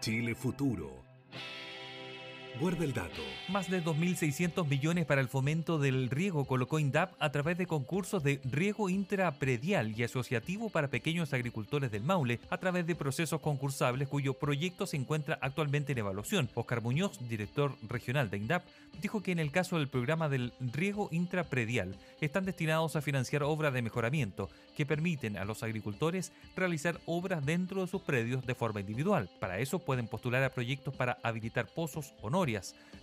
Chile Futuro Guarda el dato. Más de 2.600 millones para el fomento del riego colocó INDAP a través de concursos de riego intrapredial y asociativo para pequeños agricultores del Maule a través de procesos concursables cuyo proyecto se encuentra actualmente en evaluación. Oscar Muñoz, director regional de INDAP, dijo que en el caso del programa del riego intrapredial están destinados a financiar obras de mejoramiento que permiten a los agricultores realizar obras dentro de sus predios de forma individual. Para eso pueden postular a proyectos para habilitar pozos o no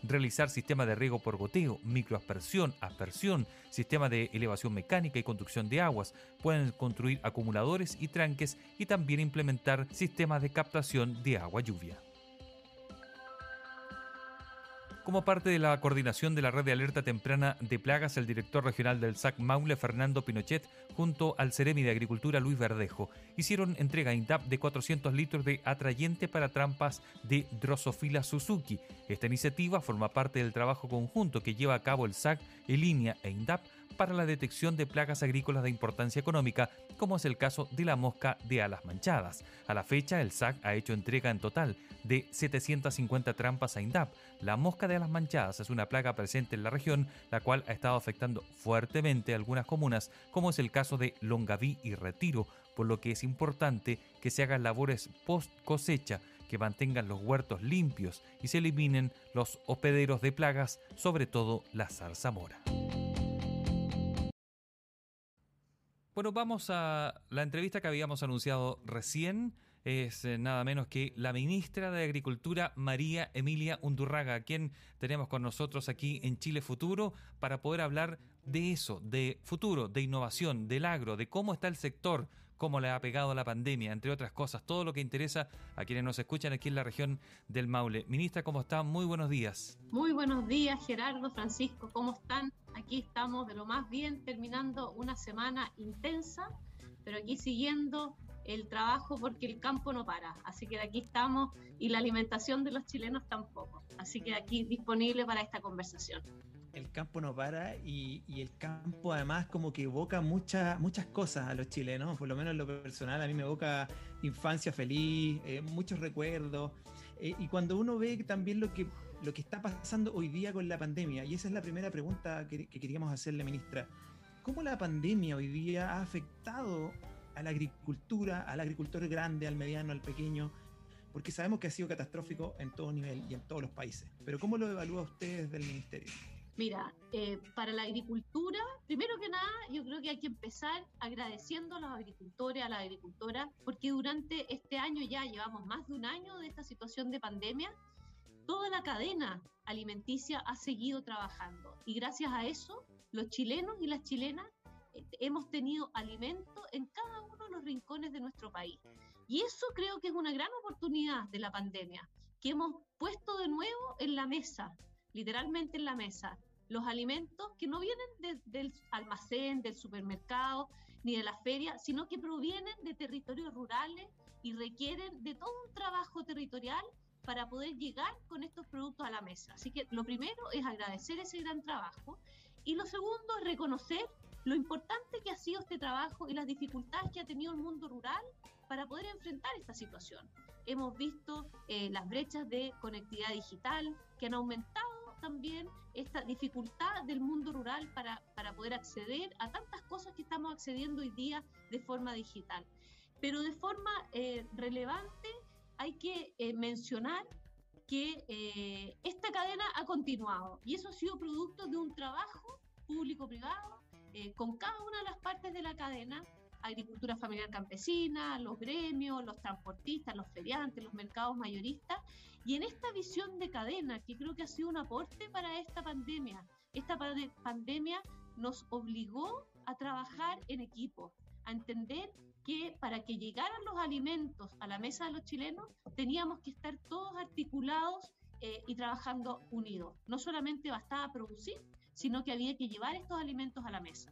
realizar sistema de riego por goteo, microaspersión, aspersión, sistema de elevación mecánica y conducción de aguas. Pueden construir acumuladores y tranques y también implementar sistemas de captación de agua lluvia. Como parte de la coordinación de la red de alerta temprana de plagas, el director regional del SAC Maule, Fernando Pinochet, junto al Ceremi de Agricultura Luis Verdejo, hicieron entrega INTAP de 400 litros de atrayente para trampas de Drosophila Suzuki. Esta iniciativa forma parte del trabajo conjunto que lleva a cabo el SAC, Elinia e INDAP para la detección de plagas agrícolas de importancia económica, como es el caso de la mosca de alas manchadas. A la fecha, el SAC ha hecho entrega en total de 750 trampas a INDAP. La mosca de alas manchadas es una plaga presente en la región, la cual ha estado afectando fuertemente a algunas comunas, como es el caso de Longaví y Retiro, por lo que es importante que se hagan labores post cosecha que mantengan los huertos limpios y se eliminen los hospederos de plagas, sobre todo la zarzamora. Bueno, vamos a la entrevista que habíamos anunciado recién. Es eh, nada menos que la ministra de Agricultura, María Emilia Undurraga, quien tenemos con nosotros aquí en Chile Futuro para poder hablar de eso, de futuro, de innovación, del agro, de cómo está el sector, cómo le ha pegado la pandemia, entre otras cosas, todo lo que interesa a quienes nos escuchan aquí en la región del Maule. Ministra, ¿cómo está? Muy buenos días. Muy buenos días, Gerardo, Francisco, ¿cómo están? Aquí estamos de lo más bien, terminando una semana intensa, pero aquí siguiendo el trabajo porque el campo no para. Así que de aquí estamos y la alimentación de los chilenos tampoco. Así que aquí disponible para esta conversación el campo no para y, el campo además como que evoca muchas muchas cosas a los chilenos, por lo menos en lo personal, a mí me evoca infancia feliz, eh, muchos recuerdos. Eh, y cuando uno ve también lo que, lo que está pasando hoy día con la pandemia, y esa es la primera pregunta que, que queríamos hacerle, ministra, ¿cómo la pandemia hoy día ha afectado a la agricultura, al agricultor grande, al mediano, al pequeño? Porque sabemos que ha sido catastrófico en todo nivel y en todos los países. Pero ¿cómo lo evalúa usted desde el ministerio? Mira, eh, para la agricultura, primero que nada, yo creo que hay que empezar agradeciendo a los agricultores, a la agricultora, porque durante este año ya llevamos más de un año de esta situación de pandemia, toda la cadena alimenticia ha seguido trabajando y gracias a eso los chilenos y las chilenas eh, hemos tenido alimento en cada uno de los rincones de nuestro país. Y eso creo que es una gran oportunidad de la pandemia, que hemos puesto de nuevo en la mesa, literalmente en la mesa, los alimentos que no vienen del almacén, del supermercado, ni de la feria, sino que provienen de territorios rurales y requieren de todo un trabajo territorial para poder llegar con estos productos a la mesa. Así que lo primero es agradecer ese gran trabajo y lo segundo es reconocer lo importante que ha sido este trabajo y las dificultades que ha tenido el mundo rural para poder enfrentar esta situación. Hemos visto eh, las brechas de conectividad digital que han aumentado también esta dificultad del mundo rural para, para poder acceder a tantas cosas que estamos accediendo hoy día de forma digital. Pero de forma eh, relevante hay que eh, mencionar que eh, esta cadena ha continuado y eso ha sido producto de un trabajo público-privado con cada una de las partes de la cadena agricultura familiar campesina, los gremios, los transportistas, los feriantes, los mercados mayoristas. Y en esta visión de cadena, que creo que ha sido un aporte para esta pandemia, esta pandemia nos obligó a trabajar en equipo, a entender que para que llegaran los alimentos a la mesa de los chilenos teníamos que estar todos articulados eh, y trabajando unidos. No solamente bastaba producir, sino que había que llevar estos alimentos a la mesa.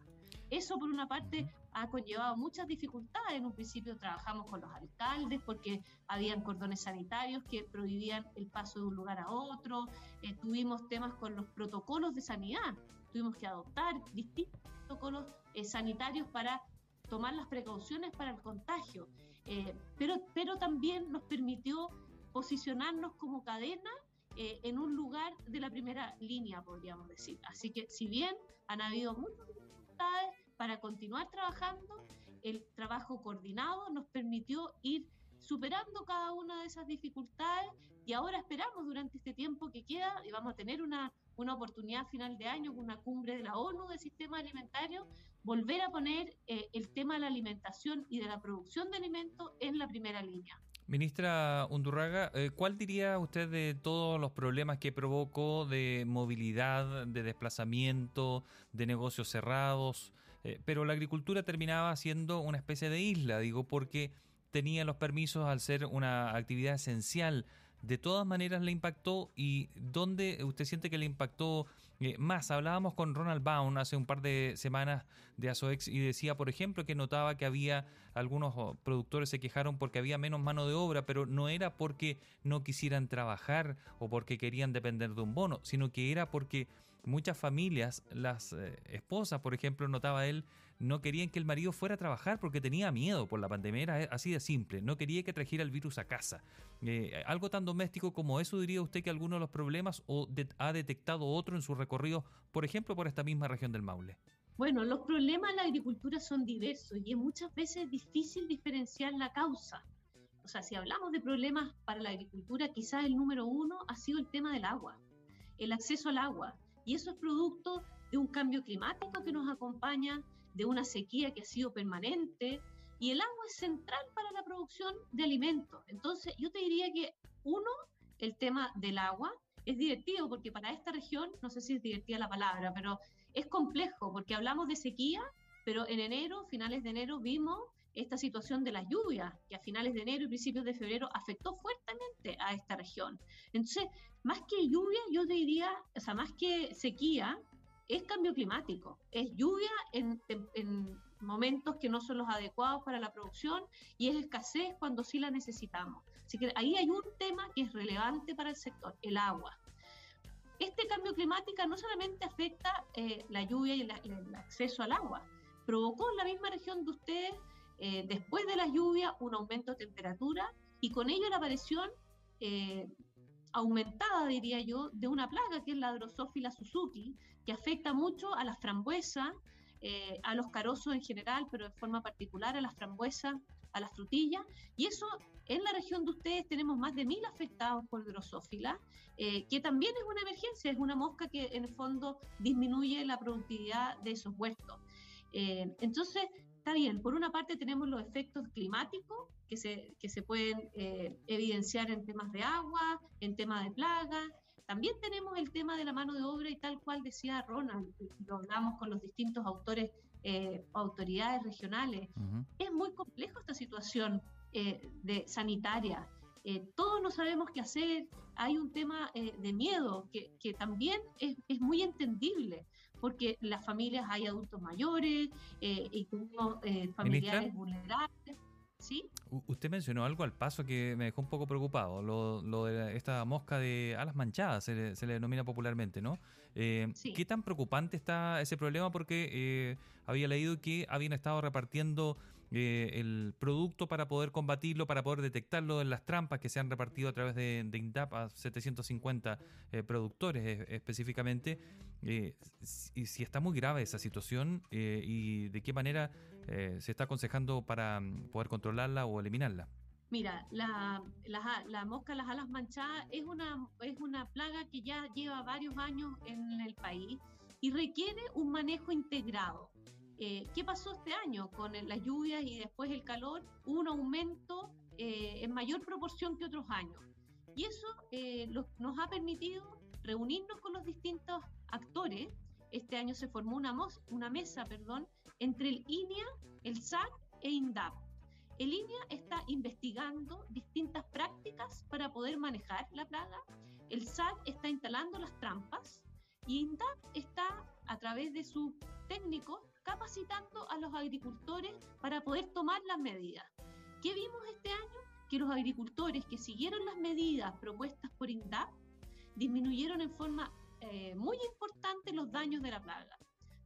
Eso por una parte ha conllevado muchas dificultades. En un principio trabajamos con los alcaldes porque habían cordones sanitarios que prohibían el paso de un lugar a otro. Eh, tuvimos temas con los protocolos de sanidad. Tuvimos que adoptar distintos protocolos eh, sanitarios para tomar las precauciones para el contagio. Eh, pero, pero también nos permitió posicionarnos como cadena eh, en un lugar de la primera línea, podríamos decir. Así que si bien han habido muchas dificultades para continuar trabajando, el trabajo coordinado nos permitió ir superando cada una de esas dificultades y ahora esperamos durante este tiempo que queda y vamos a tener una, una oportunidad final de año con una cumbre de la ONU del sistema alimentario, volver a poner eh, el tema de la alimentación y de la producción de alimentos en la primera línea. Ministra Undurraga, eh, ¿cuál diría usted de todos los problemas que provocó de movilidad, de desplazamiento, de negocios cerrados? Eh, pero la agricultura terminaba siendo una especie de isla, digo, porque tenía los permisos al ser una actividad esencial. ¿De todas maneras le impactó y dónde usted siente que le impactó eh, más, hablábamos con Ronald Baum hace un par de semanas de ASOEX y decía, por ejemplo, que notaba que había algunos oh, productores se quejaron porque había menos mano de obra, pero no era porque no quisieran trabajar o porque querían depender de un bono, sino que era porque muchas familias, las eh, esposas, por ejemplo, notaba él, no querían que el marido fuera a trabajar porque tenía miedo por la pandemia, era eh, así de simple, no quería que trajera el virus a casa. Eh, algo tan doméstico como eso, diría usted que alguno de los problemas o ha detectado otro en su recorrido, por ejemplo, por esta misma región del Maule. Bueno, los problemas en la agricultura son diversos y es muchas veces difícil diferenciar la causa. O sea, si hablamos de problemas para la agricultura, quizás el número uno ha sido el tema del agua, el acceso al agua. Y eso es producto de un cambio climático que nos acompaña, de una sequía que ha sido permanente, y el agua es central para la producción de alimentos. Entonces, yo te diría que, uno, el tema del agua es divertido, porque para esta región, no sé si es divertida la palabra, pero es complejo, porque hablamos de sequía, pero en enero, finales de enero, vimos esta situación de las lluvias, que a finales de enero y principios de febrero afectó fuertemente a esta región. Entonces, más que lluvia, yo diría, o sea, más que sequía, es cambio climático, es lluvia en, momentos que no son los adecuados para la producción y es escasez cuando sí la necesitamos. Así que ahí hay un tema que es relevante para el sector, el agua. Este cambio climático no solamente afecta eh, la lluvia y el acceso al agua, provocó en la misma región de ustedes eh, después de la lluvia, un aumento de temperatura y con ello la aparición eh, aumentada, diría yo, de una plaga que es la Drosophila Suzuki, que afecta mucho a las frambuesas, eh, a los carozos en general, pero de forma particular a las frambuesas, a las frutillas. Y eso, en la región de ustedes tenemos más de mil afectados por Drosophila, que también es una emergencia, es una mosca que en el fondo disminuye la productividad de esos huertos. entonces, está bien, por una parte tenemos los efectos climáticos que se, que se pueden eh, evidenciar en temas de agua, en temas de plagas, también tenemos el tema de la mano de obra y tal cual decía Ronald, lo hablamos con los distintos autores, eh, autoridades regionales. Es muy complejo esta situación eh, de sanitaria. todos no sabemos qué hacer, hay un tema de miedo que, que también es, es, muy entendible porque las familias hay adultos mayores eh, y eh, familiares vulnerables. ¿Sí? Usted mencionó algo al paso que me dejó un poco preocupado, lo, de esta mosca de alas manchadas, se le, denomina popularmente, ¿no? Eh, ¿Qué tan preocupante está ese problema? Porque eh, había leído que habían estado repartiendo eh, el producto para poder combatirlo, para poder detectarlo en las trampas que se han repartido a través de, INDAP a 750 eh, productores eh, específicamente. y si está muy grave esa situación y de qué manera se está aconsejando para mm, poder controlarla o eliminarla. Mira, la, la, mosca las alas manchadas es una, es una plaga que ya lleva varios años en el país y requiere un manejo integrado. Eh, ¿Qué pasó este año con las lluvias y después el calor? Hubo un aumento eh, en mayor proporción que otros años. Y eso eh, nos ha permitido reunirnos con los distintos actores. Este año se formó una, una mesa perdón, entre el INEA, el SAC e INDAP. El INEA está investigando distintas prácticas para poder manejar la plaga. El SAC está instalando las trampas y INDAP está, a través de sus técnicos, capacitando a los agricultores para poder tomar las medidas. ¿Qué vimos este año? Que los agricultores que siguieron las medidas propuestas por INDAP disminuyeron en forma eh, muy importante los daños de la plaga.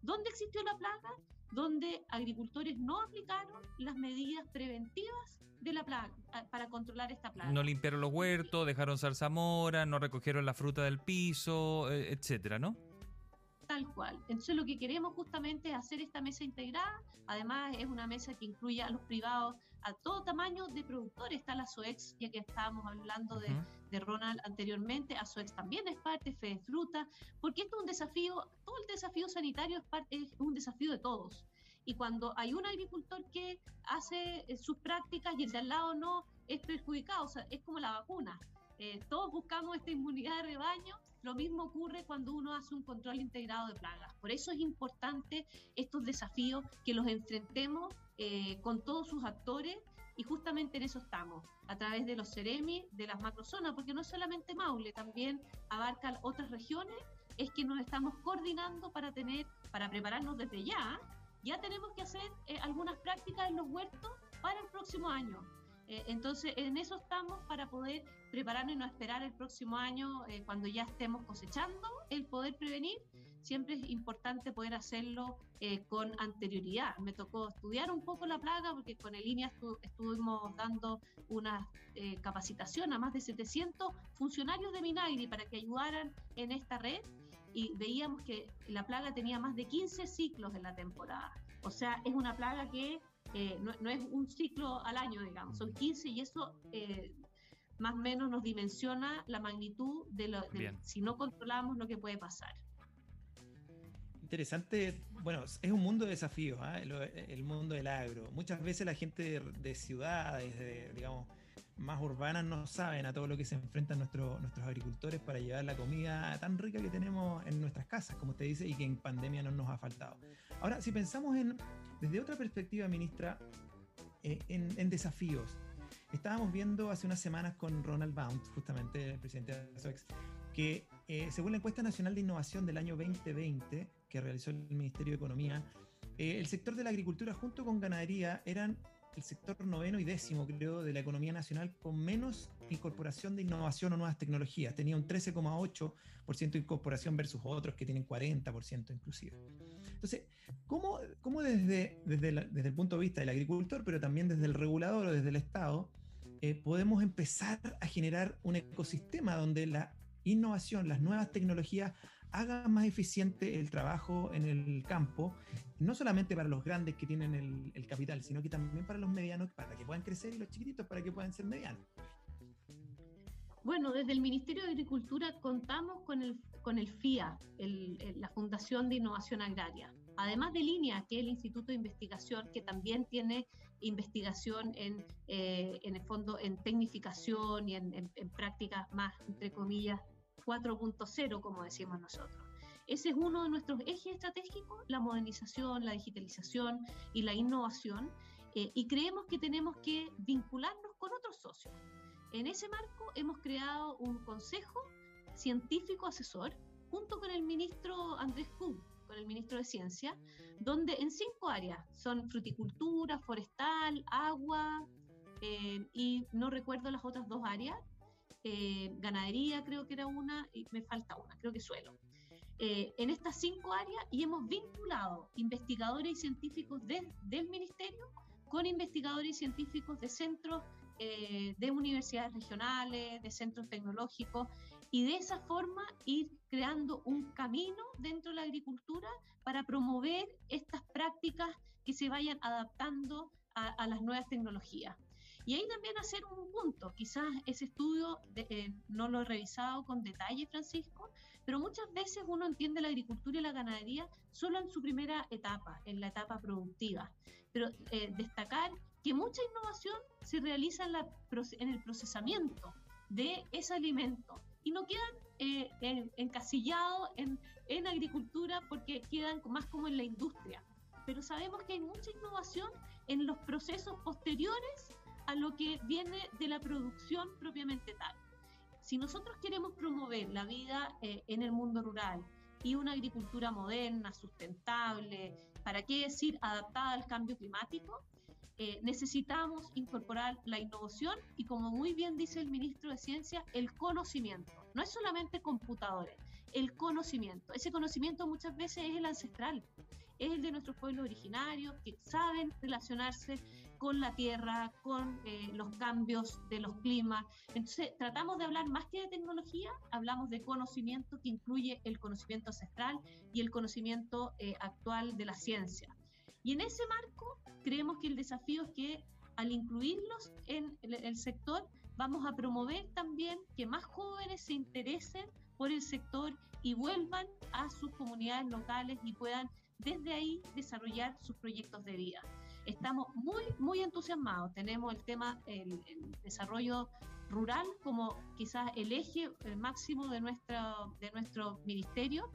¿Dónde existió la plaga? donde agricultores no aplicaron las medidas preventivas de la plaga para controlar esta plaga. No limpiaron los huertos, dejaron zarzamora, no recogieron la fruta del piso, eh, etcétera, ¿no? Tal cual. Entonces lo que queremos justamente es hacer esta mesa integrada. Además es una mesa que incluye a los privados a todo tamaño de productores. Está la SOEX, ya que estábamos hablando de, de, Ronald anteriormente. A SOEX también es parte, Fede Fruta, porque esto es un desafío, todo el desafío sanitario es, parte, es un desafío de todos. Y cuando hay un agricultor que hace eh, sus prácticas y el de al lado no, es perjudicado. O sea, es como la vacuna. Eh, todos buscamos esta inmunidad de rebaño lo mismo ocurre cuando uno hace un control integrado de plagas. Por eso es importante estos desafíos que los enfrentemos eh, con todos sus actores y justamente en eso estamos, a través de los CEREMI, de las macrozonas, porque no solamente Maule, también abarcan otras regiones, es que nos estamos coordinando para tener, para prepararnos desde ya. Ya tenemos que hacer eh, algunas prácticas en los huertos para el próximo año. Eh, entonces, en eso estamos para poder prepararnos y no esperar el próximo año, eh, cuando ya estemos cosechando, el poder prevenir. Siempre es importante poder hacerlo eh, con anterioridad. Me tocó estudiar un poco la plaga porque con el INEA estuvimos dando una capacitación a más de 700 funcionarios de Minagri para que ayudaran en esta red y veíamos que la plaga tenía más de 15 ciclos en la temporada. O sea, es una plaga que eh, no, es un ciclo al año, digamos, son 15 y eso eh, más o menos nos dimensiona la magnitud de, lo, si no controlamos lo que puede pasar. Interesante, bueno, es un mundo de desafíos, ¿ah? el, mundo del agro. Muchas veces la gente de, ciudades, de, digamos, más urbanas no saben a todo lo que se enfrentan nuestros agricultores para llevar la comida tan rica que tenemos en nuestras casas, como usted dice, y que en pandemia no nos ha faltado. Ahora, si pensamos en, desde otra perspectiva, ministra, eh, en, desafíos, estábamos viendo hace unas semanas con Ronald Bount, justamente el presidente de la SOEX, que eh, según la encuesta nacional de innovación del año 2020 que realizó el Ministerio de Economía, eh, el sector de la agricultura junto con ganadería eran el sector noveno y décimo, creo, de la economía nacional con menos incorporación de innovación o nuevas tecnologías. Tenía un 13,8% de incorporación versus otros que tienen 40% inclusive. Entonces, ¿cómo, cómo desde, desde, desde, el punto de vista del agricultor, pero también desde el regulador o desde el Estado, eh, podemos empezar a generar un ecosistema donde la innovación, las nuevas tecnologías hagan más eficiente el trabajo en el campo, no solamente para los grandes que tienen el, el, capital, sino que también para los medianos, para que puedan crecer y los chiquititos para que puedan ser medianos. Bueno, desde el Ministerio de Agricultura contamos con el, con el FIA, la Fundación de Innovación Agraria. Además de Línea, que es el Instituto de Investigación, que también tiene investigación en, eh, en el fondo en tecnificación y en, en prácticas más, entre comillas, 4.0, como decimos nosotros. Ese es uno de nuestros ejes estratégicos, la modernización, la digitalización y la innovación, eh, y creemos que tenemos que vincularnos con otros socios. En ese marco hemos creado un consejo científico asesor junto con el ministro Andrés Kuhn, con el ministro de Ciencia, donde en cinco áreas son fruticultura, forestal, agua eh, y no recuerdo las otras dos áreas, eh, ganadería creo que era una y me falta una, creo que suelo. Eh, en estas cinco áreas y hemos vinculado investigadores y científicos del ministerio con investigadores y científicos de centros eh, de universidades regionales, de centros tecnológicos, y de esa forma ir creando un camino dentro de la agricultura para promover estas prácticas que se vayan adaptando a, las nuevas tecnologías. Y ahí también hacer un punto, quizás ese estudio eh, no lo he revisado con detalle, Francisco, pero muchas veces uno entiende la agricultura y la ganadería solo en su primera etapa, en la etapa productiva. Pero eh, destacar que mucha innovación se realiza en, la, en, el procesamiento de ese alimento y no quedan eh, encasillados en, en agricultura porque quedan más como en la industria. Pero sabemos que hay mucha innovación en los procesos posteriores a lo que viene de la producción propiamente tal. Si nosotros queremos promover la vida eh, en el mundo rural y una agricultura moderna, sustentable, ¿para qué decir adaptada al cambio climático? Eh, necesitamos incorporar la innovación y como muy bien dice el ministro de Ciencia, el conocimiento. No es solamente computadores, el conocimiento. Ese conocimiento muchas veces es el ancestral. es el de nuestros pueblos originarios que saben relacionarse con la tierra, con eh, los cambios de los climas. Entonces, tratamos de hablar más que de tecnología, hablamos de conocimiento que incluye el conocimiento ancestral y el conocimiento eh, actual de la ciencia. Y en ese marco, creemos que el desafío es que al incluirlos en el sector, vamos a promover también que más jóvenes se interesen por el sector y vuelvan a sus comunidades locales y puedan desde ahí desarrollar sus proyectos de vida. Estamos muy, muy entusiasmados. Tenemos el tema, el, desarrollo rural como quizás el eje máximo de, nuestro, de nuestro ministerio,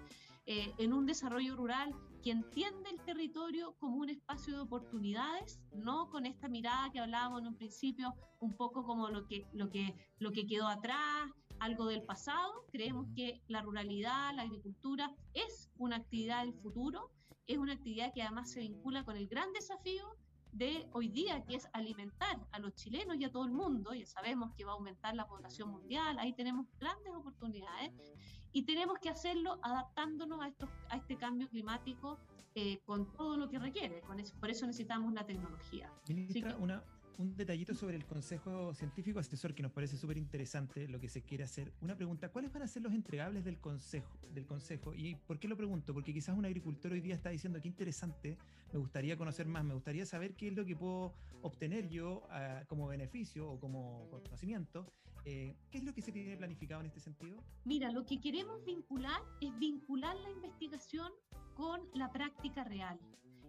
eh, en un desarrollo rural que entiende el territorio como un espacio de oportunidades, no con esta mirada que hablábamos en un principio, un poco como lo que, lo que, lo que quedó atrás, algo del pasado. Creemos que la ruralidad, la agricultura es una actividad del futuro es una actividad que además se vincula con el gran desafío de hoy día, que es alimentar a los chilenos y a todo el mundo. Ya sabemos que va a aumentar la población mundial, ahí tenemos grandes oportunidades y tenemos que hacerlo adaptándonos a, estos, a este cambio climático eh, con todo lo que requiere. Con eso, por eso necesitamos la tecnología. una, un detallito sobre el Consejo Científico Asesor que nos parece súper interesante lo que se quiere hacer. Una pregunta, ¿cuáles van a ser los entregables del Consejo? Del consejo? ¿Y por qué lo pregunto? Porque quizás un agricultor hoy día está diciendo, qué interesante, me gustaría conocer más, me gustaría saber qué es lo que puedo obtener yo ah, como beneficio o como conocimiento. Eh, ¿Qué es lo que se tiene planificado en este sentido? Mira, lo que queremos vincular es vincular la investigación con la práctica real.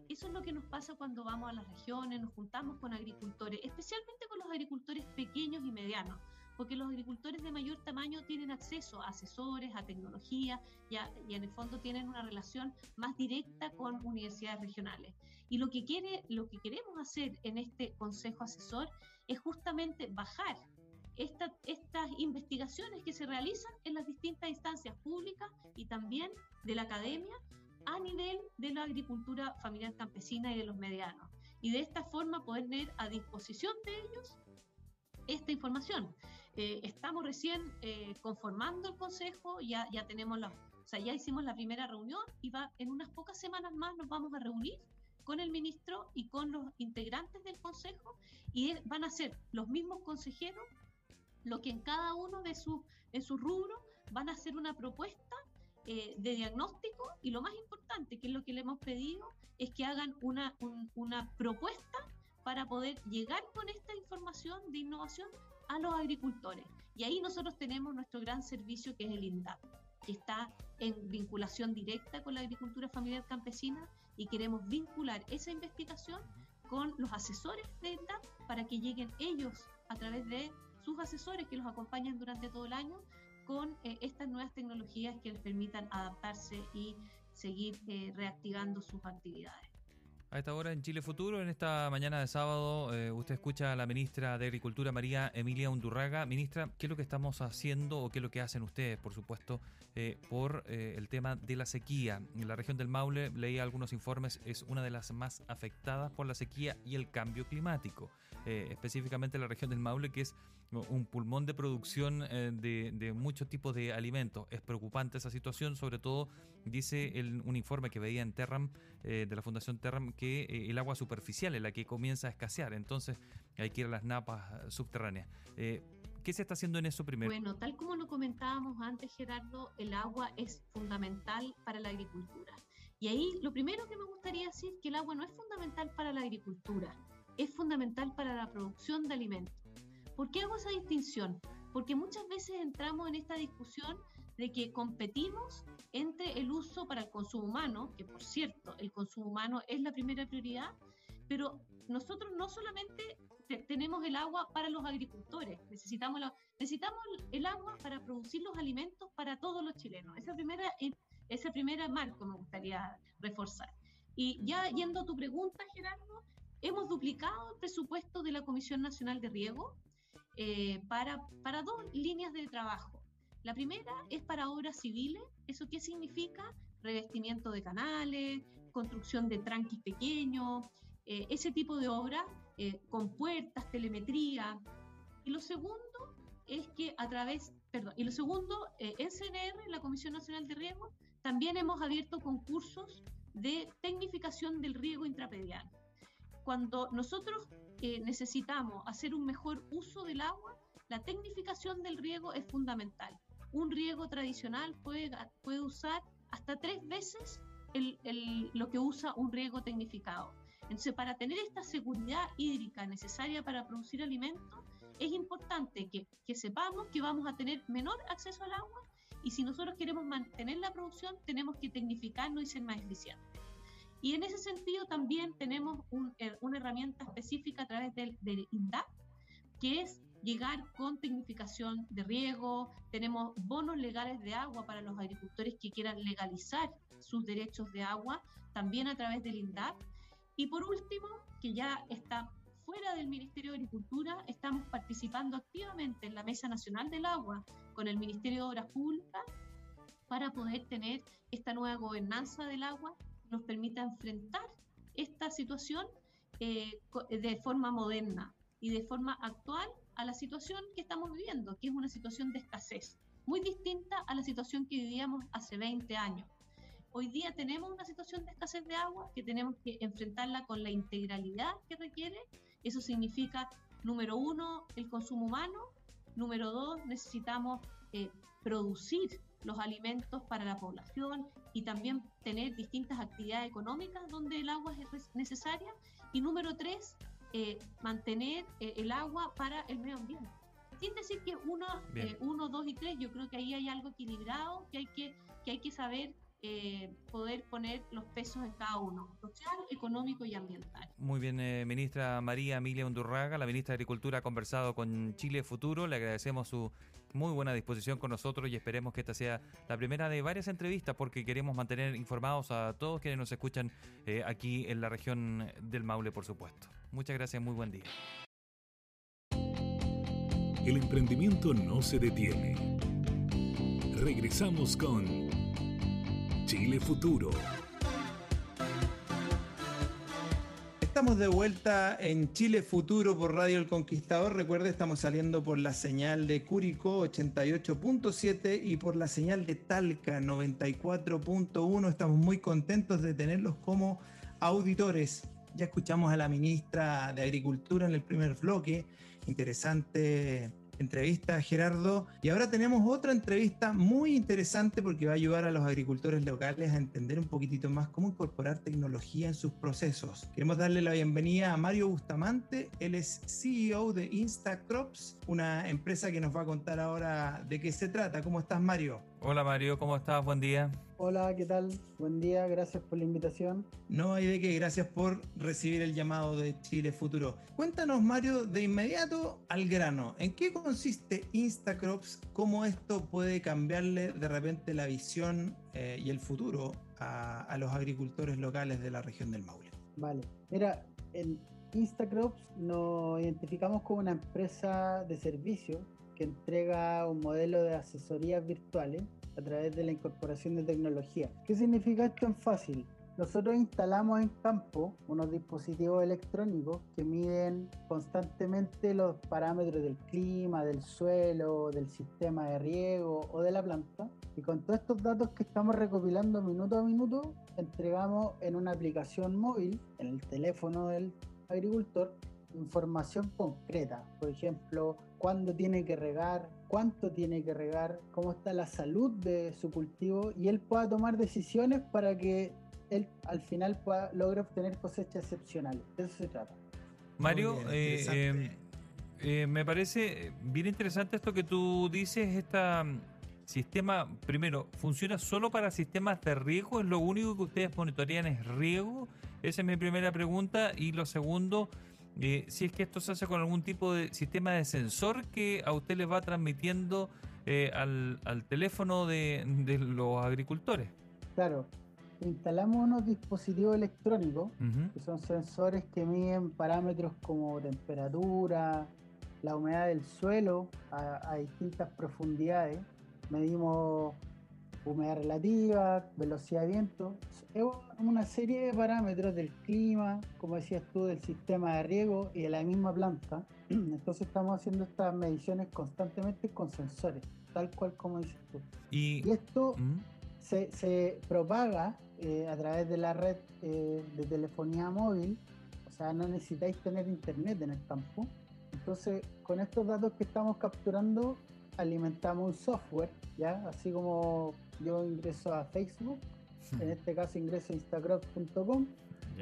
Eso es lo que nos pasa cuando vamos a las regiones, nos juntamos con agricultores, especialmente con los agricultores pequeños y medianos, porque los agricultores de mayor tamaño tienen acceso a asesores, a tecnología y, y, en el fondo tienen una relación más directa con universidades regionales. Y lo que, quiere, lo que queremos hacer en este consejo asesor es justamente bajar estas investigaciones que se realizan en las distintas instancias públicas y también de la academia a nivel de la agricultura familiar campesina y de los medianos. Y de esta forma poder tener a disposición de ellos esta información. Eh, estamos recién eh, conformando el consejo, ya, ya tenemos la, o sea, ya hicimos la primera reunión y va, en unas pocas semanas más nos vamos a reunir con el ministro y con los integrantes del consejo y van a ser los mismos consejeros lo que en cada uno de sus en su rubro van a hacer una propuesta eh, de diagnóstico y lo más importante, que es lo que le hemos pedido, es que hagan una, una propuesta para poder llegar con esta información de innovación a los agricultores. Y ahí nosotros tenemos nuestro gran servicio que es el INDAP, que está en vinculación directa con la agricultura familiar campesina y queremos vincular esa investigación con los asesores de INDAP para que lleguen ellos a través de sus asesores que los acompañan durante todo el año con eh, estas nuevas tecnologías que les permitan adaptarse y seguir eh, reactivando sus actividades. A esta hora en Chile Futuro, en esta mañana de sábado, eh, usted escucha a la ministra de Agricultura, María Emilia Undurraga. Ministra, ¿qué es lo que estamos haciendo o qué es lo que hacen ustedes, por supuesto, por el tema de la sequía? En la región del Maule, leí algunos informes, es una de las más afectadas por la sequía y el cambio climático. específicamente la región del Maule, que es un pulmón de producción eh, de, muchos tipos de alimentos. Es preocupante esa situación, sobre todo dice un informe que veía en Terram, eh, de la Fundación Terram, que eh, el agua superficial es la que comienza a escasear, entonces hay que ir a las napas subterráneas. ¿Qué se está haciendo en eso primero? Bueno, tal como lo comentábamos antes, Gerardo, el agua es fundamental para la agricultura. Y ahí lo primero que me gustaría decir es que el agua no es fundamental para la agricultura, es fundamental para la producción de alimentos. ¿Por qué hago esa distinción? Porque muchas veces entramos en esta discusión de que competimos entre el uso para el consumo humano, que por cierto, el consumo humano es la primera prioridad, pero nosotros no solamente tenemos el agua para los agricultores, necesitamos, necesitamos el agua para producir los alimentos para todos los chilenos. Esa primera, esa primera marco me gustaría reforzar. Y ya yendo a tu pregunta, Gerardo, hemos duplicado el presupuesto de la Comisión Nacional de Riego eh, para, para dos líneas de trabajo. La primera es para obras civiles. ¿Eso qué significa? Revestimiento de canales, construcción de tranquis pequeños, eh, ese tipo de obras eh, con puertas, telemetría. Y lo segundo es que a través, perdón, y lo segundo, en CNR, la Comisión Nacional de Riesgo, también hemos abierto concursos de tecnificación del riego intrapedial. Cuando nosotros eh, necesitamos hacer un mejor uso del agua, la tecnificación del riego es fundamental. Un riego tradicional puede, puede usar hasta tres veces lo que usa un riego tecnificado. Entonces, para tener esta seguridad hídrica necesaria para producir alimentos, es importante que, que sepamos que vamos a tener menor acceso al agua y si nosotros queremos mantener la producción, tenemos que tecnificarnos y ser más eficientes. Y en ese sentido también tenemos eh, una herramienta específica a través del, del INDAP, que es llegar con tecnificación de riego, tenemos bonos legales de agua para los agricultores que quieran legalizar sus derechos de agua, también a través del INDAP. Y por último, que ya está fuera del Ministerio de Agricultura, estamos participando activamente en la Mesa Nacional del Agua con el Ministerio de Obras Públicas para poder tener esta nueva gobernanza del agua nos permita enfrentar esta situación eh, de forma moderna y de forma actual a la situación que estamos viviendo, que es una situación de escasez, muy distinta a la situación que vivíamos hace 20 años. Hoy día tenemos una situación de escasez de agua que tenemos que enfrentarla con la integralidad que requiere. Eso significa, número uno, el consumo humano. Número dos, necesitamos eh, producir los alimentos para la población y también tener distintas actividades económicas donde el agua es necesaria. Y número tres, eh, mantener eh, el agua para el medio ambiente. Sin decir que uno, uno, dos y tres, yo creo que ahí hay algo equilibrado que hay que, que, hay que saber eh, poder poner los pesos en cada uno, social, económico y ambiental. Muy bien, eh, ministra María Emilia Undurraga, la ministra de Agricultura ha conversado con Chile Futuro, le agradecemos su muy buena disposición con nosotros y esperemos que esta sea la primera de varias entrevistas porque queremos mantener informados a todos quienes nos escuchan eh, aquí en la región del Maule, por supuesto. Muchas gracias, muy buen día. El emprendimiento no se detiene. Regresamos con Chile Futuro. Estamos de vuelta en Chile Futuro por Radio El Conquistador. Recuerde, estamos saliendo por la señal de Curicó 88.7 y por la señal de Talca 94.1. Estamos muy contentos de tenerlos como auditores. Ya escuchamos a la ministra de Agricultura en el primer bloque. Interesante entrevista Gerardo. Y ahora tenemos otra entrevista muy interesante porque va a ayudar a los agricultores locales a entender un poquitito más cómo incorporar tecnología en sus procesos. Queremos darle la bienvenida a Mario Bustamante. Él es CEO de Instacrops, una empresa que nos va a contar ahora de qué se trata. ¿Cómo estás, Mario? Hola, Mario. ¿Cómo estás? Buen día. Hola, ¿qué tal? Buen día, gracias por la invitación. No hay de qué, gracias por recibir el llamado de Chile Futuro. Cuéntanos, Mario, de inmediato al grano. ¿En qué consiste Instacrops? ¿Cómo esto puede cambiarle de repente la visión eh, y el futuro a, los agricultores locales de la región del Maule? Vale, mira, en Instacrops nos identificamos como una empresa de servicio que entrega un modelo de asesorías virtuales a través de la incorporación de tecnología. ¿Qué significa esto en fácil? Nosotros instalamos en campo unos dispositivos electrónicos que miden constantemente los parámetros del clima, del suelo, del sistema de riego o de la planta. Y con todos estos datos que estamos recopilando minuto a minuto, entregamos en una aplicación móvil, en el teléfono del agricultor, información concreta. Por ejemplo, cuándo tiene que regar, cuánto tiene que regar, cómo está la salud de su cultivo y él pueda tomar decisiones para que él al final pueda logre obtener cosechas excepcionales. De eso se trata. Mario, eh, em, eh, me parece bien interesante esto que tú dices, este sistema, primero, ¿funciona solo para sistemas de riego? ¿Es lo único que ustedes monitorean es riego? Esa es mi primera pregunta. Y lo segundo, eh, si es que esto se hace con algún tipo de sistema de sensor que a usted le va transmitiendo eh, al, teléfono de, los agricultores. Claro, instalamos unos dispositivos electrónicos que son sensores que miden parámetros como temperatura, la humedad del suelo a distintas profundidades. Medimos humedad relativa, velocidad de viento, es una serie de parámetros del clima, como decías tú, del sistema de riego y de la misma planta. Entonces estamos haciendo estas mediciones constantemente con sensores, tal cual como dices tú. Y, esto ¿Mm? se, propaga eh, a través de la red eh, de telefonía móvil, o sea, no necesitáis tener internet en el campo. Entonces, con estos datos que estamos capturando, alimentamos un software, ¿ya? Así como yo ingreso a Facebook, en este caso ingreso a instagram.com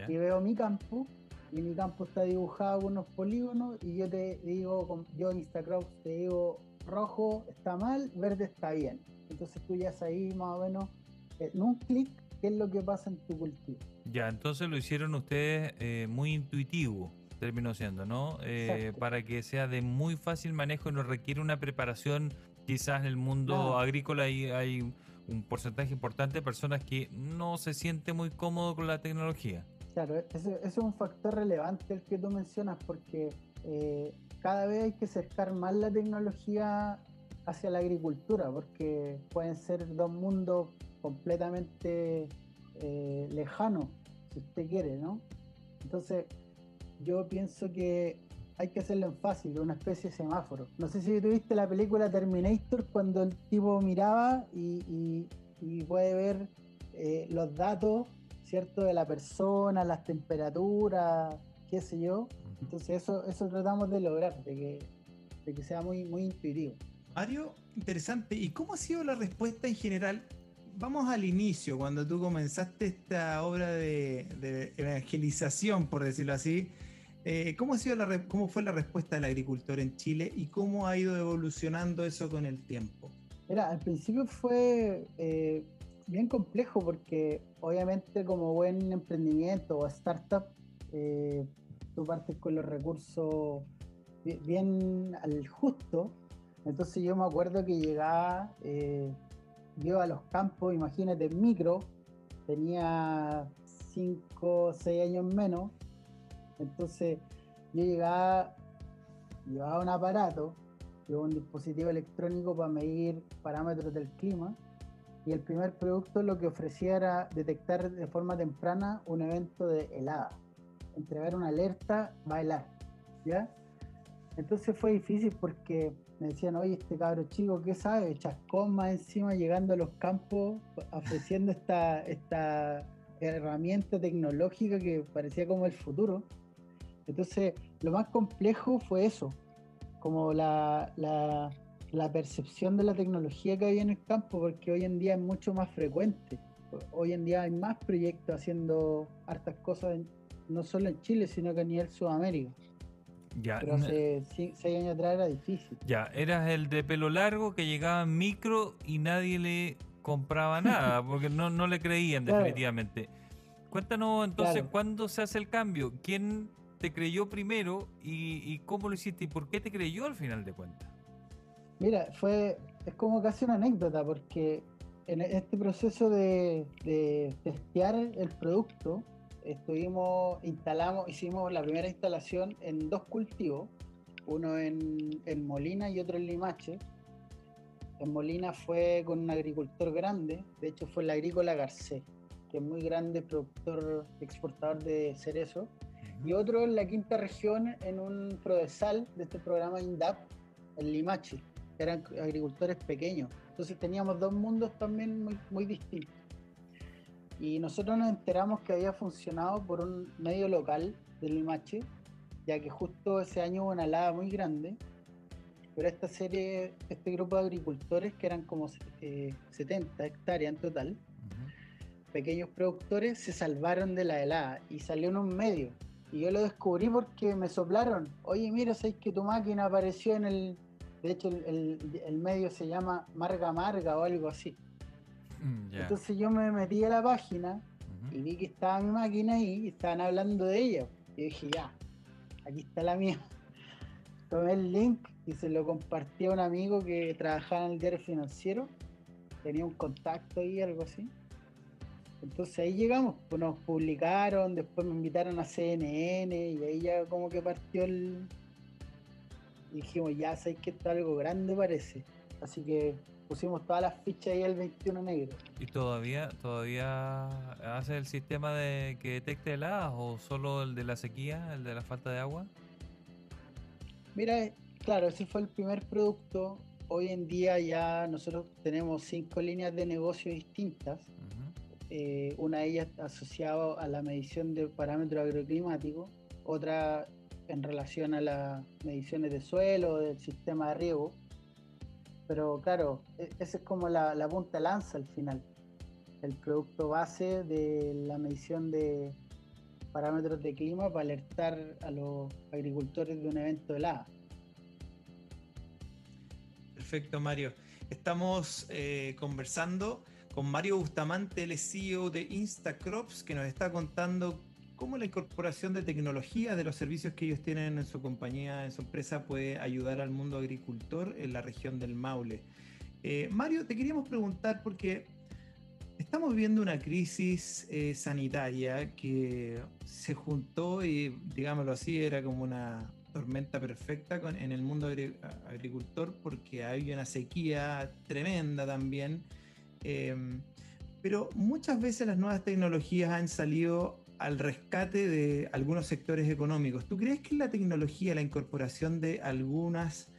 y veo mi campo y mi campo está dibujado con unos polígonos y yo te digo, yo en Instagram te digo rojo está mal, verde está bien. Entonces tú ya sabes más o menos en un clic qué es lo que pasa en tu cultivo. Ya, entonces lo hicieron ustedes eh, muy intuitivo, terminó siendo, ¿no? Eh, para que sea de muy fácil manejo y no requiere una preparación. Quizás en el mundo agrícola hay, hay un porcentaje importante de personas que no se siente muy cómodo con la tecnología. Claro, ese, es un factor relevante el que tú mencionas porque eh, cada vez hay que acercar más la tecnología hacia la agricultura porque pueden ser dos mundos completamente eh, lejanos, si usted quiere, ¿no? Entonces, yo pienso que hay que hacerlo en fácil, una especie de semáforo. No sé si tuviste la película Terminator cuando el tipo miraba y, puede ver eh, los datos ¿cierto? De la persona, las temperaturas, qué sé yo. Entonces eso, eso tratamos de lograr, de que, de que sea muy, muy intuitivo. Mario, interesante. ¿Y cómo ha sido la respuesta en general? Vamos al inicio, cuando tú comenzaste esta obra de, evangelización, por decirlo así. Eh, ¿cómo, ha sido la, ¿Cómo fue la respuesta del agricultor en Chile y cómo ha ido evolucionando eso con el tiempo? Mira, al principio fue eh, bien complejo porque obviamente como buen emprendimiento o startup, eh, tú partes con los recursos bien, al justo. Entonces yo me acuerdo que llegaba, eh, yo a los campos, imagínate, micro, tenía 5 o 6 años menos. Entonces yo llegaba, llevaba un aparato, llevaba un dispositivo electrónico para medir parámetros del clima y el primer producto lo que ofrecía era detectar de forma temprana un evento de helada, entregar una alerta, bailar, ¿ya? Entonces fue difícil porque me decían, oye, este cabro chico, ¿qué sabe? Chascón más encima llegando a los campos ofreciendo esta, esta herramienta tecnológica que parecía como el futuro. Entonces, lo más complejo fue eso, como la, la la percepción de la tecnología que hay en el campo, porque hoy en día es mucho más frecuente. Hoy en día hay más proyectos haciendo hartas cosas, no solo en Chile, sino que a nivel Sudamérica. Ya, Pero hace seis años atrás era difícil. Ya, eras el de pelo largo que llegaba en micro y nadie le compraba nada, porque no, no le creían definitivamente. Cuéntanos entonces, ¿cuándo se hace el cambio? ¿Quién te creyó primero y, cómo lo hiciste y por qué te creyó al final de cuentas? Mira, fue, es como casi una anécdota, porque en este proceso de, testear el producto, estuvimos, instalamos, hicimos la primera instalación en dos cultivos, uno en, Molina y otro en Limache. En Molina fue con un agricultor grande, de hecho fue la agrícola Garcés, que es muy grande productor, exportador de cerezo, y otro en la quinta región en un prodesal de este programa INDAP, en Limache eran agricultores pequeños. Entonces teníamos dos mundos también muy, muy distintos. Y nosotros nos enteramos que había funcionado por un medio local del Limache, ya que justo ese año hubo una helada muy grande, pero esta serie, este grupo de agricultores, que eran como 70 eh, hectáreas en total, pequeños productores, se salvaron de la helada y salió en un medio. Y yo lo descubrí porque me soplaron, oye, mira, sabes que tu máquina apareció en el, de hecho, el, medio se llama Marga Marga o algo así. Mm, Entonces yo me metí a la página y vi que estaba mi máquina ahí y estaban hablando de ella. Y dije, ya, aquí está la mía. Tomé el link y se lo compartí a un amigo que trabajaba en el diario financiero. Tenía un contacto ahí, algo así. Entonces ahí llegamos, pues nos publicaron, después me invitaron a CNN y ahí ya como que partió el, dijimos, ya sabéis que esto algo grande parece. Así que pusimos todas las fichas ahí el 21 negro. ¿Y todavía todavía hace el sistema de que detecte heladas o solo el de la sequía, el de la falta de agua? Mira, claro, ese fue el primer producto. Hoy en día ya nosotros tenemos cinco líneas de negocio distintas. Eh, una de ellas asociada a la medición de parámetros agroclimáticos, otra en relación a las mediciones de suelo, del sistema de riego. Pero claro, e-, esa es como la, punta lanza al final, el producto base de la medición de parámetros de clima para alertar a los agricultores de un evento helada. Perfecto, Mario. Estamos eh, conversando con Mario Bustamante, el CEO de Instacrops, que nos está contando cómo la incorporación de tecnología de los servicios que ellos tienen en su compañía, en su empresa, puede ayudar al mundo agricultor en la región del Maule. Eh, Mario, te queríamos preguntar porque estamos viviendo una crisis eh, sanitaria que se juntó y, digámoslo así, era como una tormenta perfecta en el mundo agricultor porque hay una sequía tremenda también Em, pero muchas veces las nuevas tecnologías han salido al rescate de algunos sectores económicos. ¿Tú crees que la tecnología, la incorporación de algunas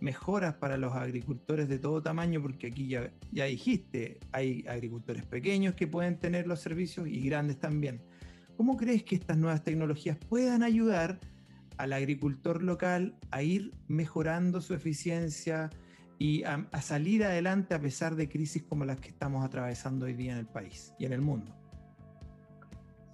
mejoras para los agricultores de todo tamaño, porque aquí ya, ya dijiste, hay agricultores pequeños que pueden tener los servicios y grandes también. ¿Cómo crees que estas nuevas tecnologías puedan ayudar al agricultor local a ir mejorando su eficiencia, y a, salir adelante a pesar de crisis como las que estamos atravesando hoy día en el país y en el mundo?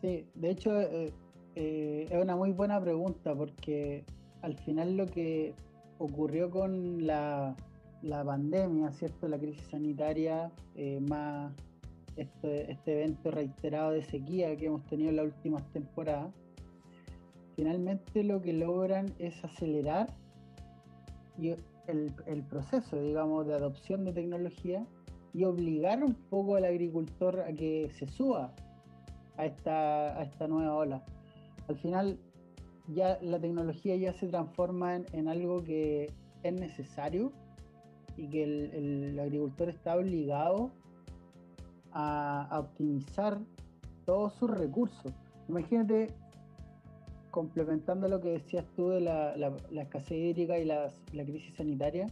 Sí, de hecho eh, eh, es una muy buena pregunta porque al final lo que ocurrió con la, la pandemia, ¿cierto? La crisis sanitaria, eh, más este, este, evento reiterado de sequía que hemos tenido en las últimas temporadas, finalmente lo que logran es acelerar y el, proceso, digamos, de adopción de tecnología y obligar un poco al agricultor a que se suba a esta, a esta nueva ola. Al final, ya la tecnología ya se transforma en, algo que es necesario y que el, agricultor está obligado a, a, optimizar todos sus recursos. Imagínate complementando lo que decías tú de la, escasez hídrica y la crisis sanitaria,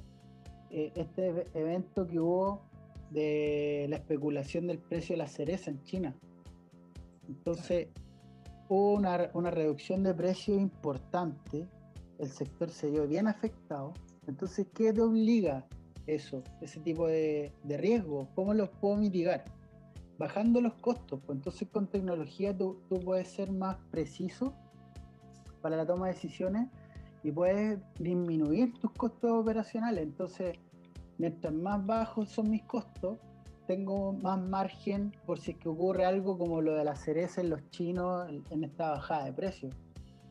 eh, este evento que hubo de la especulación del precio de la cereza en China. Entonces, hubo una, reducción de precio importante, el sector se vio bien afectado. Entonces, ¿qué te obliga eso, ese tipo de, de riesgo? ¿Cómo los puedo mitigar? Bajando los costos. Pues entonces, con tecnología tú, tú puedes ser más preciso para la toma de decisiones y puedes disminuir tus costos operacionales. Entonces, mientras más bajos son mis costos, tengo más margen por si es que ocurre algo como lo de la cereza en los chinos en esta bajada de precios.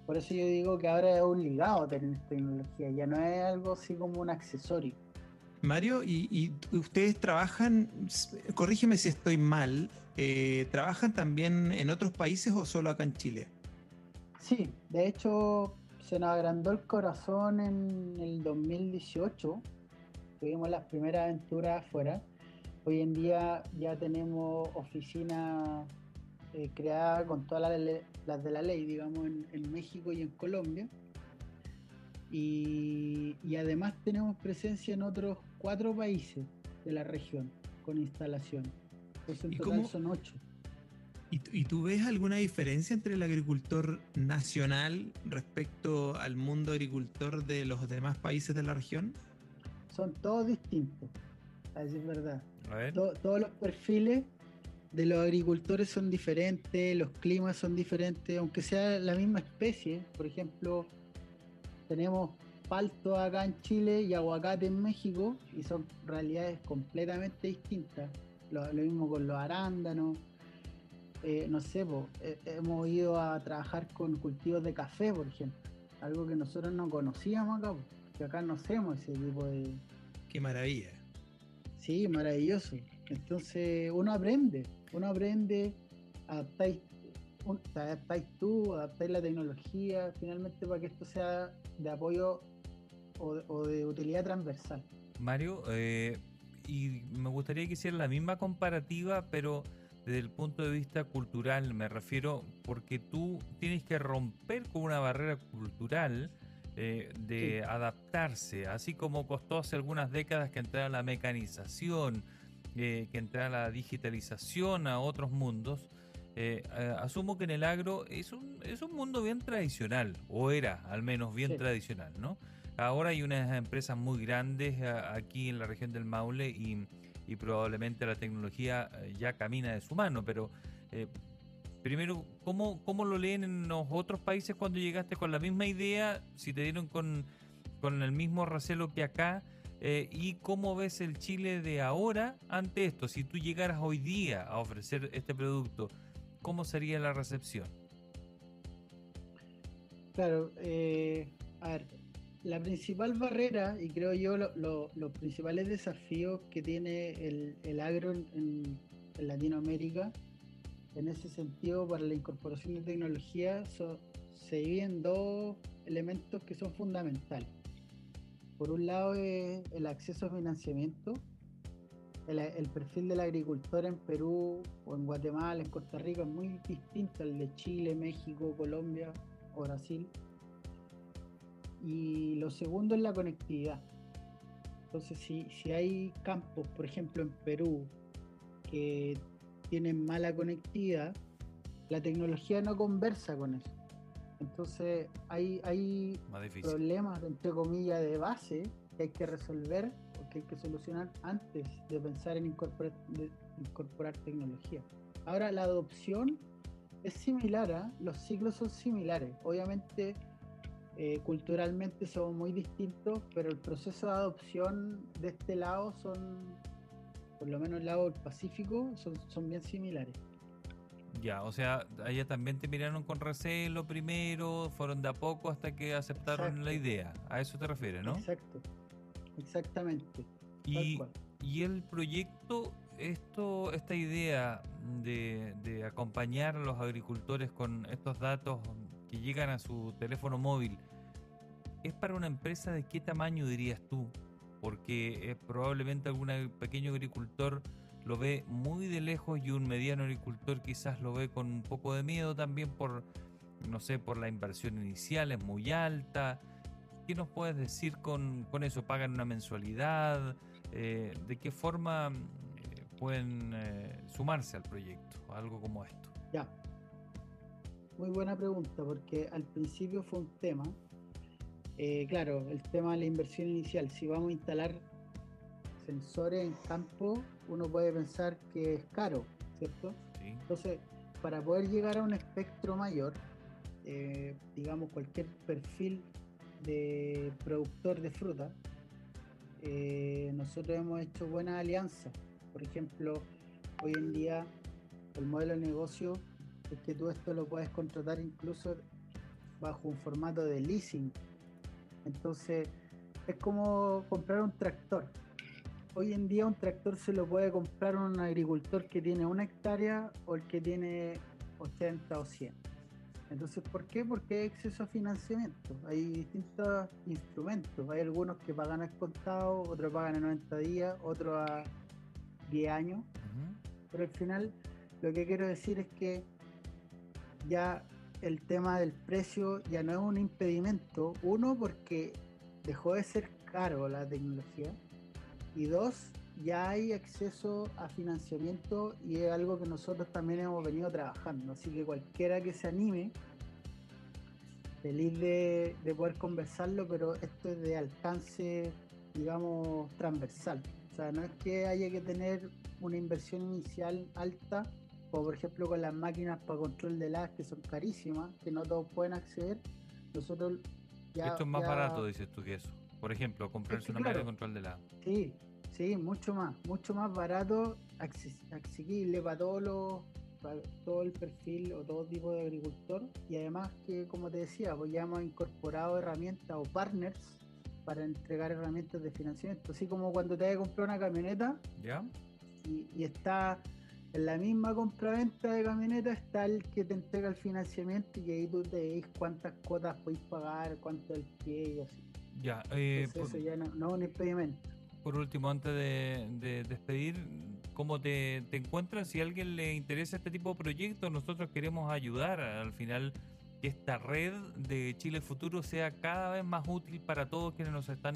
Por eso yo digo que ahora es obligado tener tecnología, ya no es algo así como un accesorio. Mario, y, ustedes trabajan, corrígeme si estoy mal, eh, ¿trabajan también en otros países o solo acá en Chile? Sí, de hecho se nos agrandó el corazón en el 2018. Tuvimos las primeras aventuras afuera. Hoy en día ya tenemos oficina eh, creada con todas las, de la ley, digamos, en, México y en Colombia. Y, además tenemos presencia en otros cuatro países de la región con instalación. Entonces en total son ocho. ¿Y, tú ves alguna diferencia entre el agricultor nacional respecto al mundo agricultor de los demás países de la región? Son todos distintos, a decir verdad. todos los perfiles de los agricultores son diferentes, los climas son diferentes, aunque sea la misma especie. Por ejemplo, tenemos palto acá en Chile y aguacate en México y son realidades completamente distintas. lo mismo con los arándanos eh, no sé, eh, hemos ido a trabajar con cultivos de café, por ejemplo, algo que nosotros no conocíamos acá, que acá no hacemos ese tipo de... Qué maravilla. Sí, maravilloso. Entonces uno aprende, uno aprende, adaptáis, adaptáis tú, adaptáis la tecnología, finalmente para que esto sea de apoyo o, de utilidad transversal. Mario, eh, y me gustaría que hiciera la misma comparativa, pero desde el punto de vista cultural, me refiero porque tú tienes que romper con una barrera cultural eh, de adaptarse, así como costó hace algunas décadas que entrara la mecanización eh, que entra a la digitalización, a otros mundos. Eh, eh, asumo que en el agro es un, es un mundo bien tradicional, o era al menos bien Sí. tradicional, ¿no? Ahora hay unas empresas muy grandes aquí en la región del Maule y, y probablemente la tecnología eh, ya camina de su mano, pero eh, primero, ¿cómo, ¿cómo lo leen en los otros países cuando llegaste con la misma idea? Si te dieron con, con el mismo recelo que acá, eh, ¿y cómo ves el Chile de ahora ante esto? Si tú llegaras hoy día a ofrecer este producto, ¿cómo sería la recepción? Claro, eh, a ver, la principal barrera, y creo yo lo- lo- los principales desafíos que tiene el, el agro en, Latinoamérica, en ese sentido, para la incorporación de tecnología, se dividen dos elementos que son fundamentales. Por un lado es el acceso a financiamiento, el, el perfil del agricultor en Perú o en Guatemala, en Costa Rica, es muy distinto al de Chile, México, Colombia o Brasil. Y lo segundo es la conectividad. Entonces, si, si hay campos, por ejemplo, en Perú, que tienen mala conectividad, la tecnología no conversa con eso. Entonces, hay, hay problemas, entre comillas, de base que hay que resolver o que hay que solucionar antes de pensar en incorporar, de incorporar tecnología. Ahora, la adopción es similar, ¿ah? los ciclos son similares. Obviamente, eh, culturalmente somos muy distintos, pero el proceso de adopción de este lado son, por lo menos el lado del Pacífico, son, son bien similares. Ya, o sea, allá también te miraron con recelo primero, fueron de a poco hasta que aceptaron Exacto. la idea. A eso te refieres, ¿no? Exacto, exactamente. tal Y, cual. y el proyecto, esto, esta idea de, de acompañar a los agricultores con estos datos que llegan a su teléfono móvil, ¿es para una empresa de qué tamaño dirías tú? Porque eh, probablemente algún pequeño agricultor lo ve muy de lejos y un mediano agricultor quizás lo ve con un poco de miedo también por, no sé, por la inversión inicial es muy alta. ¿Qué nos puedes decir con, con eso? ¿Pagan una mensualidad? Eh, ¿De qué forma eh, pueden sumarse al proyecto? Algo como esto. Ya. Muy buena pregunta, porque al principio fue un tema. Eh, claro, el tema de la inversión inicial. Si vamos a instalar sensores en campo, uno puede pensar que es caro, ¿cierto? ¿sí? Entonces, para poder llegar a un espectro mayor, eh, digamos cualquier perfil de productor de fruta, eh, nosotros hemos hecho buenas alianzas. Por ejemplo, hoy en día el modelo de negocio es que tú esto lo puedes contratar incluso bajo un formato de leasing. Entonces, es como comprar un tractor. Hoy en día un tractor se lo puede comprar un agricultor que tiene una hectárea o el que tiene 80 o 100. Entonces, ¿por qué? Porque hay acceso a financiamiento. Hay distintos instrumentos. Hay algunos que pagan al contado, otros pagan a 90 días, otros a 10 años. Pero al final lo que quiero decir es que ya el tema del precio ya no es un impedimento. Uno, porque dejó de ser caro la tecnología. Y dos, ya hay acceso a financiamiento y es algo que nosotros también hemos venido trabajando. Así que cualquiera que se anime, feliz de, de poder conversarlo, pero esto es de alcance, digamos, transversal. O sea, no es que haya que tener una inversión inicial alta, como por ejemplo con las máquinas para control de las que son carísimas, que no todos pueden acceder. Nosotros ya. Esto es más ya- barato, dices tú, que eso. Por ejemplo, comprarse que una máquina de control de la... Sí, sí, mucho más, mucho más barato, acces- asequible para todos los, para todo el perfil o todo tipo de agricultor y además que como te decía, pues ya hemos incorporado herramientas o partners para entregar herramientas de financiamiento, así como cuando te vas a comprar una camioneta ¿Ya? y, y está en la misma compraventa de camioneta está el que te entrega el financiamiento y ahí tú te ves cuántas cuotas podéis pagar, cuánto el pie y así. Ya. eh, Entonces por, eso ya no, no es un impedimento. por último, antes de, de despedir, ¿cómo te, te encuentras? Si a alguien le interesa este tipo de proyectos, nosotros queremos ayudar al final que esta red de Chile Futuro sea cada vez más útil para todos quienes nos están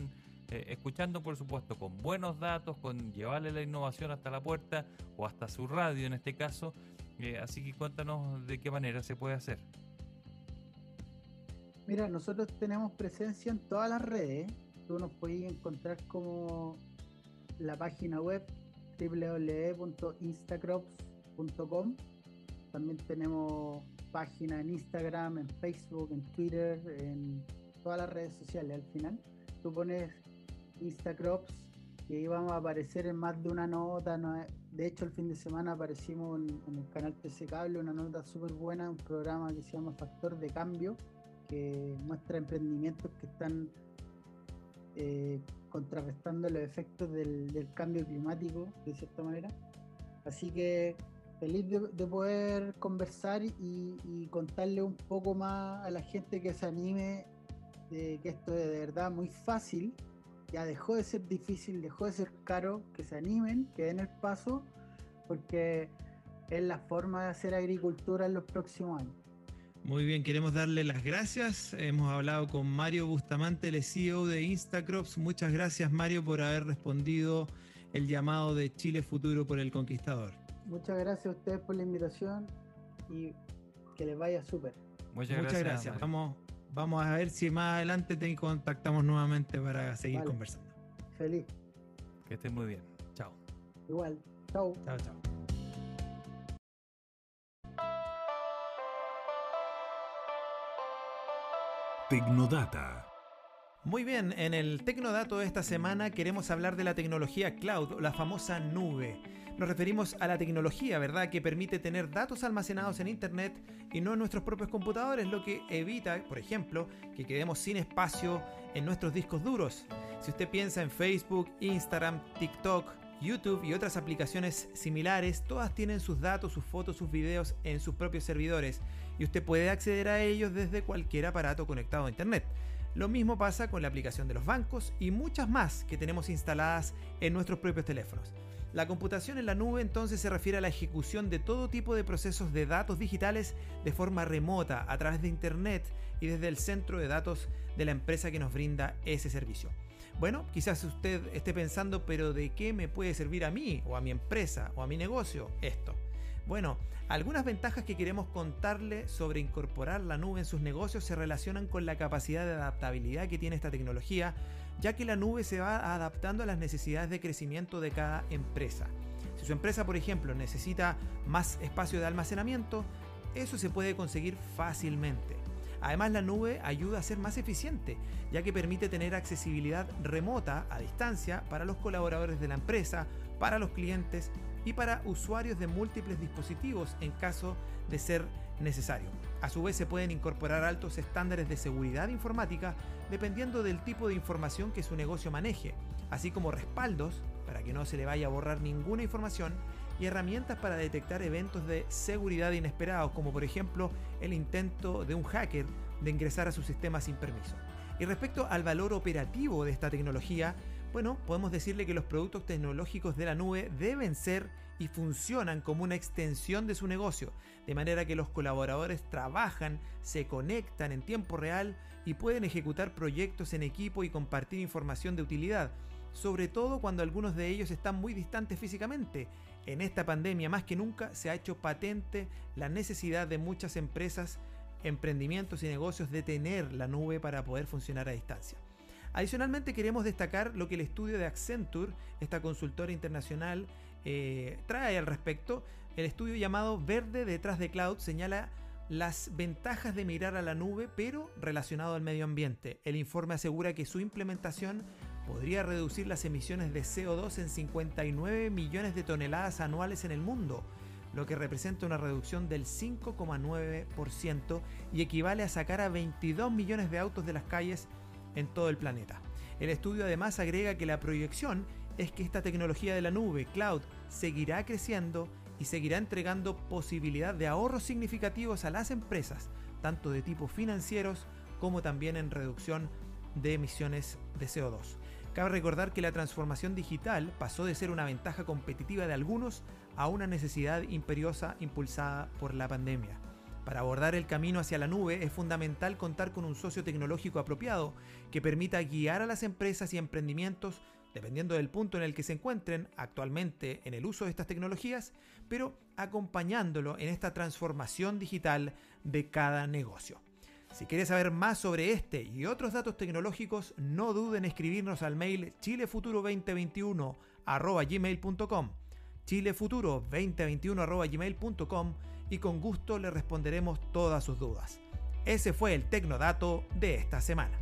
eh, escuchando por supuesto con buenos datos, con llevarle la innovación hasta la puerta o hasta su radio en este caso. Eh, así que cuéntanos de qué manera se puede hacer. Mira, nosotros tenemos presencia en todas las redes. Tú nos puedes encontrar como la página web www.instacrops.com. También tenemos página en Instagram, en Facebook, en Twitter, en todas las redes sociales al final. Tú pones Instacrops y ahí vamos a aparecer en más de una nota. De hecho, el fin de semana aparecimos en, el canal PC Cable, una nota súper buena, un programa que se llama Factor de Cambio, que muestra emprendimientos que están eh, contrarrestando los efectos del, cambio climático, de cierta manera. Así que feliz de, poder conversar y, contarle un poco más a la gente que se anime de que esto es de verdad muy fácil, ya dejó de ser difícil, dejó de ser caro, que se animen, que den el paso, porque es la forma de hacer agricultura en los próximos años. Muy bien, queremos darle las gracias. Hemos hablado con Mario Bustamante, el CEO de Instacrops. Muchas gracias, Mario, por haber respondido el llamado de Chile Futuro por el Conquistador. Muchas gracias a ustedes por la invitación y que les vaya súper. Muchas, gracias. Vamos, vamos a ver si más adelante te contactamos nuevamente para seguir conversando. Feliz. Que estén muy bien. Chao. Igual. Chao. Chao, chao. Tecnodata. Muy bien, en el Tecnodato de esta semana queremos hablar de la tecnología cloud, la famosa nube. Nos referimos a la tecnología, ¿verdad?, que permite tener datos almacenados en Internet y no en nuestros propios computadores, lo que evita, por ejemplo, que quedemos sin espacio en nuestros discos duros. Si usted piensa en Facebook, Instagram, TikTok, YouTube y otras aplicaciones similares, todas tienen sus datos, sus fotos, sus videos en sus propios servidores y usted puede acceder a ellos desde cualquier aparato conectado a Internet. Lo mismo pasa con la aplicación de los bancos y muchas más que tenemos instaladas en nuestros propios teléfonos. La computación en la nube entonces se refiere a la ejecución de todo tipo de procesos de datos digitales de forma remota a través de Internet y desde el centro de datos de la empresa que nos brinda ese servicio. Bueno, quizás usted esté pensando, pero ¿de qué me puede servir a mí o a mi empresa o a mi negocio esto? Bueno, algunas ventajas que queremos contarle sobre incorporar la nube en sus negocios se relacionan con la capacidad de adaptabilidad que tiene esta tecnología, ya que la nube se va adaptando a las necesidades de crecimiento de cada empresa. Si su empresa, por ejemplo, necesita más espacio de almacenamiento, eso se puede conseguir fácilmente. Además, la nube ayuda a ser más eficiente, ya que permite tener accesibilidad remota a distancia para los colaboradores de la empresa, para los clientes y para usuarios de múltiples dispositivos en caso de ser necesario. A su vez se pueden incorporar altos estándares de seguridad informática dependiendo del tipo de información que su negocio maneje, así como respaldos para que no se le vaya a borrar ninguna información y herramientas para detectar eventos de seguridad inesperados, como por ejemplo el intento de un hacker de ingresar a su sistema sin permiso. Y respecto al valor operativo de esta tecnología, bueno, podemos decirle que los productos tecnológicos de la nube deben ser y funcionan como una extensión de su negocio, de manera que los colaboradores trabajan, se conectan en tiempo real y pueden ejecutar proyectos en equipo y compartir información de utilidad, sobre todo cuando algunos de ellos están muy distantes físicamente. En esta pandemia más que nunca se ha hecho patente la necesidad de muchas empresas, emprendimientos y negocios de tener la nube para poder funcionar a distancia. Adicionalmente queremos destacar lo que el estudio de Accenture, esta consultora internacional, eh, trae al respecto. El estudio llamado Verde detrás de Cloud señala las ventajas de mirar a la nube, pero relacionado al medio ambiente. El informe asegura que su implementación podría reducir las emisiones de CO2 en 59 millones de toneladas anuales en el mundo, lo que representa una reducción del 5,9% y equivale a sacar a 22 millones de autos de las calles en todo el planeta. El estudio además agrega que la proyección es que esta tecnología de la nube, cloud, seguirá creciendo y seguirá entregando posibilidad de ahorros significativos a las empresas, tanto de tipo financieros como también en reducción de emisiones de CO2. Cabe recordar que la transformación digital pasó de ser una ventaja competitiva de algunos a una necesidad imperiosa impulsada por la pandemia. Para abordar el camino hacia la nube es fundamental contar con un socio tecnológico apropiado que permita guiar a las empresas y emprendimientos, dependiendo del punto en el que se encuentren actualmente en el uso de estas tecnologías, pero acompañándolo en esta transformación digital de cada negocio. Si quieres saber más sobre este y otros datos tecnológicos, no duden en escribirnos al mail chilefuturo2021 gmail.com chilefuturo2021 gmail.com y con gusto le responderemos todas sus dudas. Ese fue el Tecnodato de esta semana.